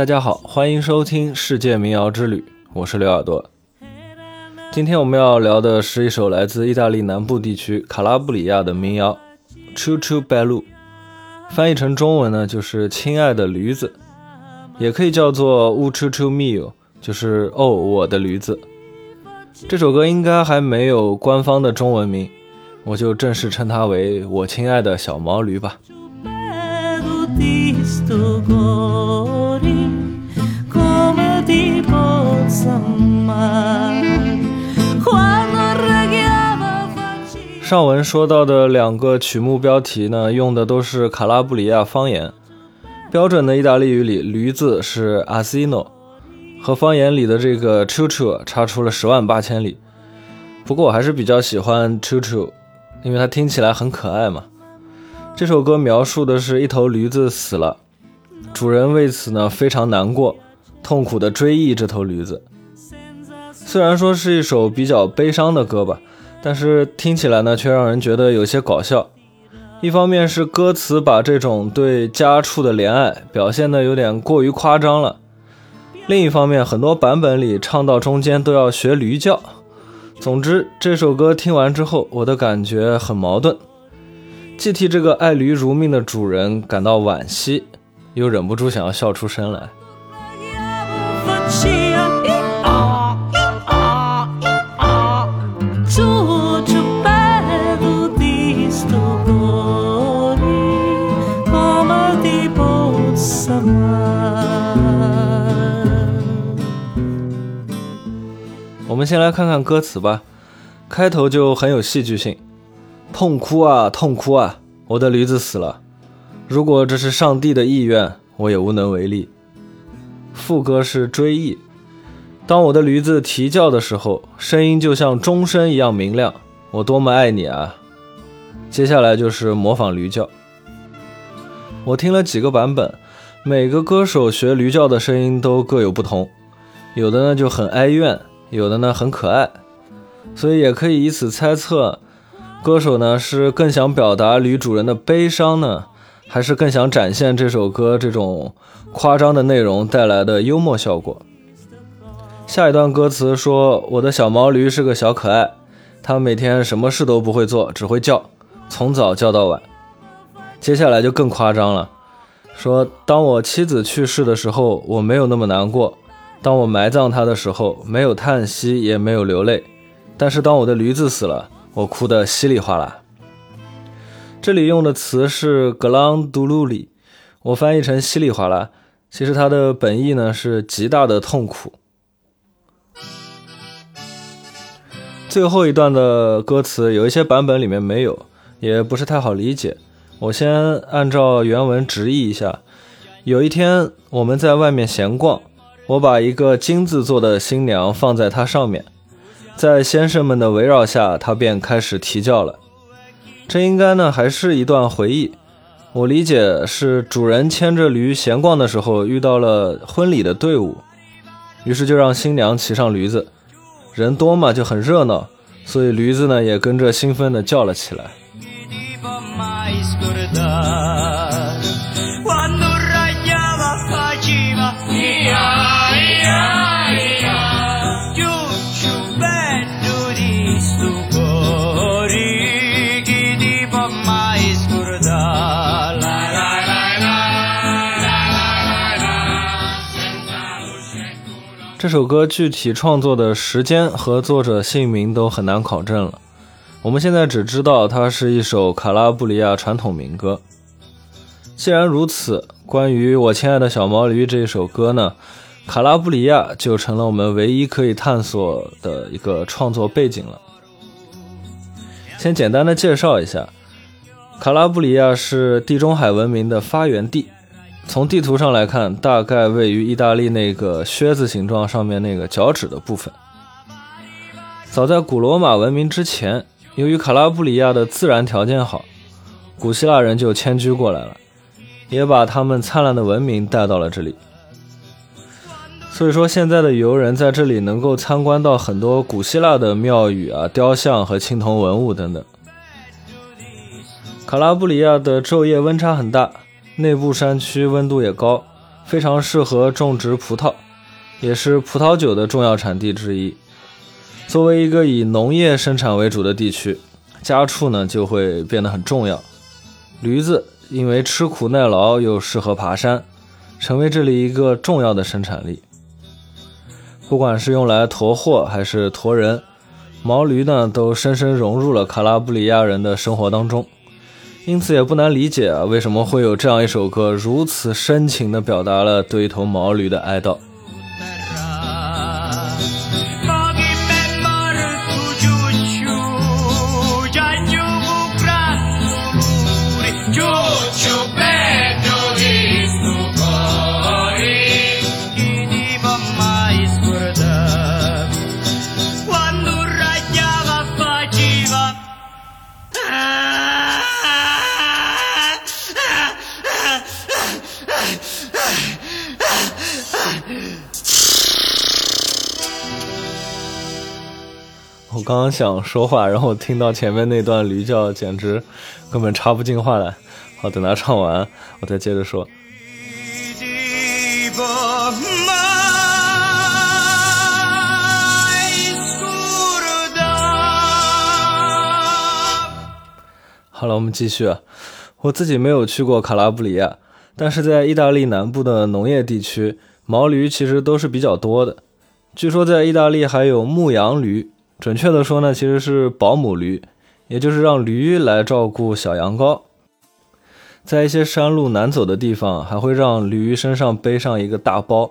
大家好，欢迎收听《世界民谣之旅》，我是刘耳朵。今天我们要聊的是一首来自意大利南部地区卡拉布里亚的民谣《Choo Choo Bellu》，翻译成中文呢就是“亲爱的驴子”，也可以叫做 “U Choo Choo Mio”，就是“哦，我的驴子”。这首歌应该还没有官方的中文名，我就正式称它为“我亲爱的小毛驴”吧。上文说到的两个曲目标题呢，用的都是卡拉布里亚方言。标准的意大利语里，驴子是 asino，和方言里的这个 chuchu 差出了十万八千里。不过我还是比较喜欢 chuchu，因为它听起来很可爱嘛。这首歌描述的是一头驴子死了，主人为此呢非常难过，痛苦地追忆这头驴子。虽然说是一首比较悲伤的歌吧。但是听起来呢，却让人觉得有些搞笑。一方面是歌词把这种对家畜的怜爱表现的有点过于夸张了，另一方面很多版本里唱到中间都要学驴叫。总之，这首歌听完之后，我的感觉很矛盾，既替这个爱驴如命的主人感到惋惜，又忍不住想要笑出声来。我们先来看看歌词吧，开头就很有戏剧性，痛哭啊，痛哭啊，我的驴子死了。如果这是上帝的意愿，我也无能为力。副歌是追忆，当我的驴子啼叫的时候，声音就像钟声一样明亮。我多么爱你啊！接下来就是模仿驴叫。我听了几个版本，每个歌手学驴叫的声音都各有不同，有的呢就很哀怨。有的呢很可爱，所以也可以以此猜测，歌手呢是更想表达女主人的悲伤呢，还是更想展现这首歌这种夸张的内容带来的幽默效果。下一段歌词说：“我的小毛驴是个小可爱，它每天什么事都不会做，只会叫，从早叫到晚。”接下来就更夸张了，说：“当我妻子去世的时候，我没有那么难过。”当我埋葬他的时候，没有叹息，也没有流泪。但是当我的驴子死了，我哭得稀里哗啦。这里用的词是格朗杜鲁里，我翻译成稀里哗啦。其实它的本意呢是极大的痛苦。最后一段的歌词有一些版本里面没有，也不是太好理解。我先按照原文直译一下：有一天我们在外面闲逛。我把一个金子做的新娘放在它上面，在先生们的围绕下，它便开始啼叫了。这应该呢还是一段回忆。我理解是主人牵着驴闲逛的时候遇到了婚礼的队伍，于是就让新娘骑上驴子。人多嘛就很热闹，所以驴子呢也跟着兴奋地叫了起来。这首歌具体创作的时间和作者姓名都很难考证了。我们现在只知道它是一首卡拉布里亚传统民歌。既然如此，关于我亲爱的小毛驴这一首歌呢，卡拉布里亚就成了我们唯一可以探索的一个创作背景了。先简单的介绍一下，卡拉布里亚是地中海文明的发源地。从地图上来看，大概位于意大利那个靴子形状上面那个脚趾的部分。早在古罗马文明之前，由于卡拉布里亚的自然条件好，古希腊人就迁居过来了，也把他们灿烂的文明带到了这里。所以说，现在的游人在这里能够参观到很多古希腊的庙宇啊、雕像和青铜文物等等。卡拉布里亚的昼夜温差很大。内部山区温度也高，非常适合种植葡萄，也是葡萄酒的重要产地之一。作为一个以农业生产为主的地区，家畜呢就会变得很重要。驴子因为吃苦耐劳，又适合爬山，成为这里一个重要的生产力。不管是用来驮货还是驮人，毛驴呢都深深融入了卡拉布里亚人的生活当中。因此也不难理解啊，为什么会有这样一首歌，如此深情地表达了对一头毛驴的哀悼。刚想说话，然后听到前面那段驴叫，简直根本插不进话来。好，等他唱完，我再接着说。好了，我们继续。我自己没有去过卡拉布里亚，但是在意大利南部的农业地区，毛驴其实都是比较多的。据说在意大利还有牧羊驴。准确的说呢，其实是保姆驴，也就是让驴来照顾小羊羔。在一些山路难走的地方，还会让驴身上背上一个大包，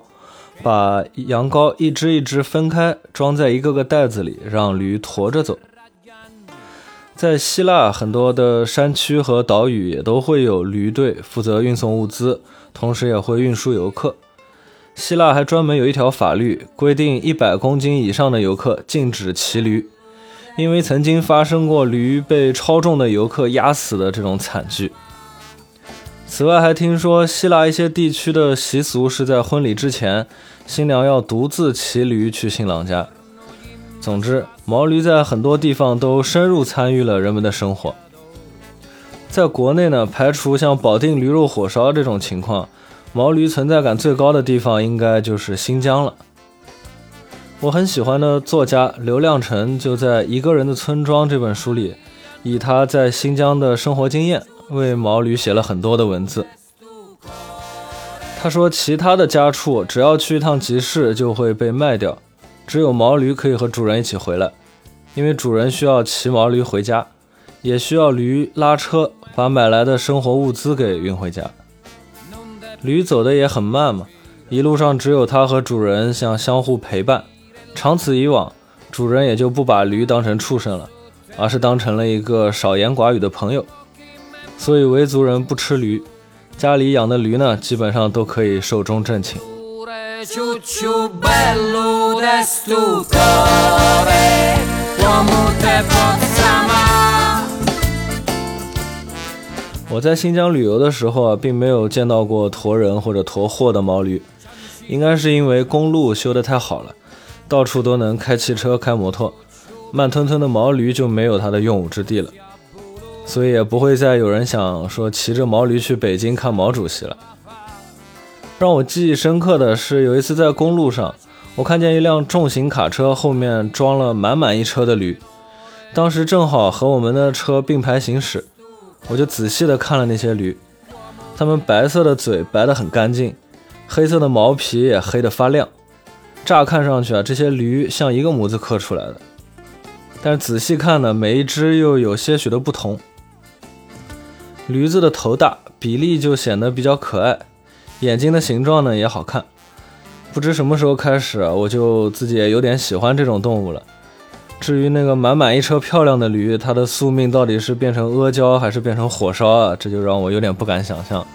把羊羔一只一只分开，装在一个个袋子里，让驴驮着走。在希腊，很多的山区和岛屿也都会有驴队负责运送物资，同时也会运输游客。希腊还专门有一条法律，规定一百公斤以上的游客禁止骑驴，因为曾经发生过驴被超重的游客压死的这种惨剧。此外，还听说希腊一些地区的习俗是在婚礼之前，新娘要独自骑驴去新郎家。总之，毛驴在很多地方都深入参与了人们的生活。在国内呢，排除像保定驴肉火烧这种情况。毛驴存在感最高的地方应该就是新疆了。我很喜欢的作家刘亮程就在《一个人的村庄》这本书里，以他在新疆的生活经验为毛驴写了很多的文字。他说，其他的家畜只要去一趟集市就会被卖掉，只有毛驴可以和主人一起回来，因为主人需要骑毛驴回家，也需要驴拉车把买来的生活物资给运回家。驴走的也很慢嘛，一路上只有它和主人想相互陪伴。长此以往，主人也就不把驴当成畜生了，而是当成了一个少言寡语的朋友。所以维族人不吃驴，家里养的驴呢，基本上都可以寿终正寝。我在新疆旅游的时候啊，并没有见到过驮人或者驮货的毛驴，应该是因为公路修得太好了，到处都能开汽车、开摩托，慢吞吞的毛驴就没有它的用武之地了，所以也不会再有人想说骑着毛驴去北京看毛主席了。让我记忆深刻的是，有一次在公路上，我看见一辆重型卡车后面装了满满一车的驴，当时正好和我们的车并排行驶。我就仔细的看了那些驴，它们白色的嘴白得很干净，黑色的毛皮也黑得发亮。乍看上去啊，这些驴像一个模子刻出来的，但是仔细看呢，每一只又有些许的不同。驴子的头大，比例就显得比较可爱，眼睛的形状呢也好看。不知什么时候开始，我就自己也有点喜欢这种动物了。至于那个满满一车漂亮的驴，它的宿命到底是变成阿胶还是变成火烧啊？这就让我有点不敢想象。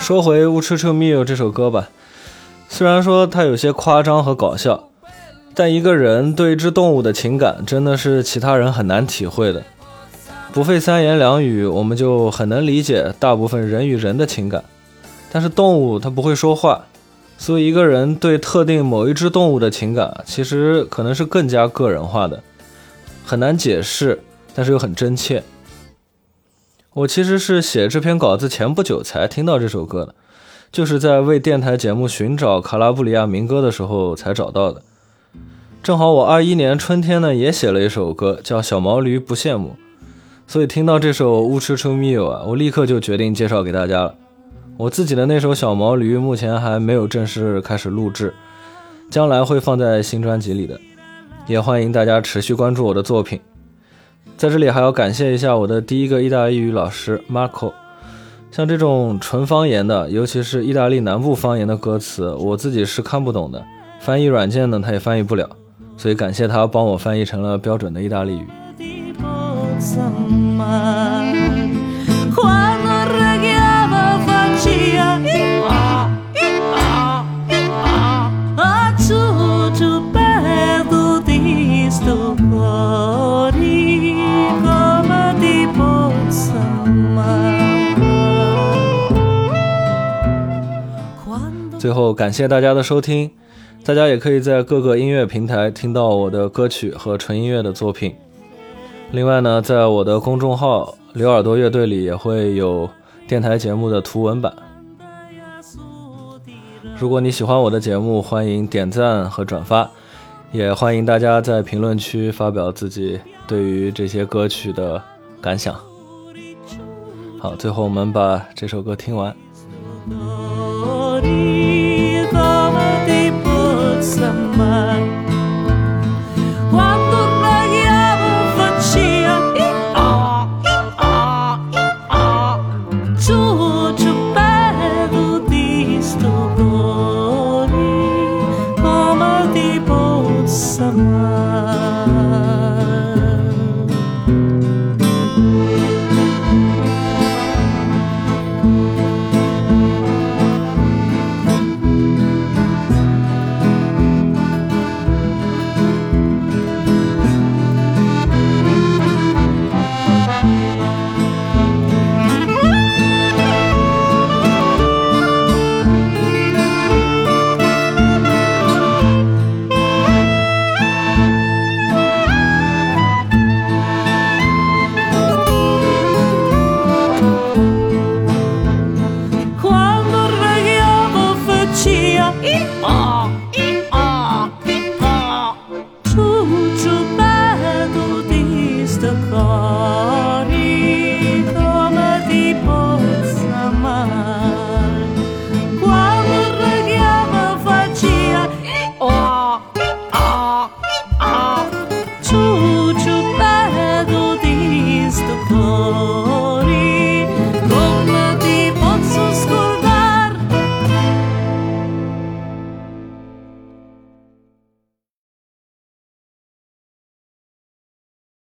说回《乌车车密友》这首歌吧。虽然说它有些夸张和搞笑，但一个人对一只动物的情感真的是其他人很难体会的。不费三言两语，我们就很能理解大部分人与人的情感。但是动物它不会说话，所以一个人对特定某一只动物的情感，其实可能是更加个人化的，很难解释，但是又很真切。我其实是写这篇稿子前不久才听到这首歌的，就是在为电台节目寻找卡拉布里亚民歌的时候才找到的。正好我二一年春天呢也写了一首歌，叫《小毛驴不羡慕》，所以听到这首《乌吃出米友》啊，我立刻就决定介绍给大家了。我自己的那首《小毛驴》目前还没有正式开始录制，将来会放在新专辑里的，也欢迎大家持续关注我的作品。在这里还要感谢一下我的第一个意大利语老师 Marco。像这种纯方言的，尤其是意大利南部方言的歌词，我自己是看不懂的，翻译软件呢，它也翻译不了，所以感谢他帮我翻译成了标准的意大利语。最后感谢大家的收听，大家也可以在各个音乐平台听到我的歌曲和纯音乐的作品。另外呢，在我的公众号“刘耳朵乐队”里也会有电台节目的图文版。如果你喜欢我的节目，欢迎点赞和转发，也欢迎大家在评论区发表自己对于这些歌曲的感想。好，最后我们把这首歌听完。di bersama.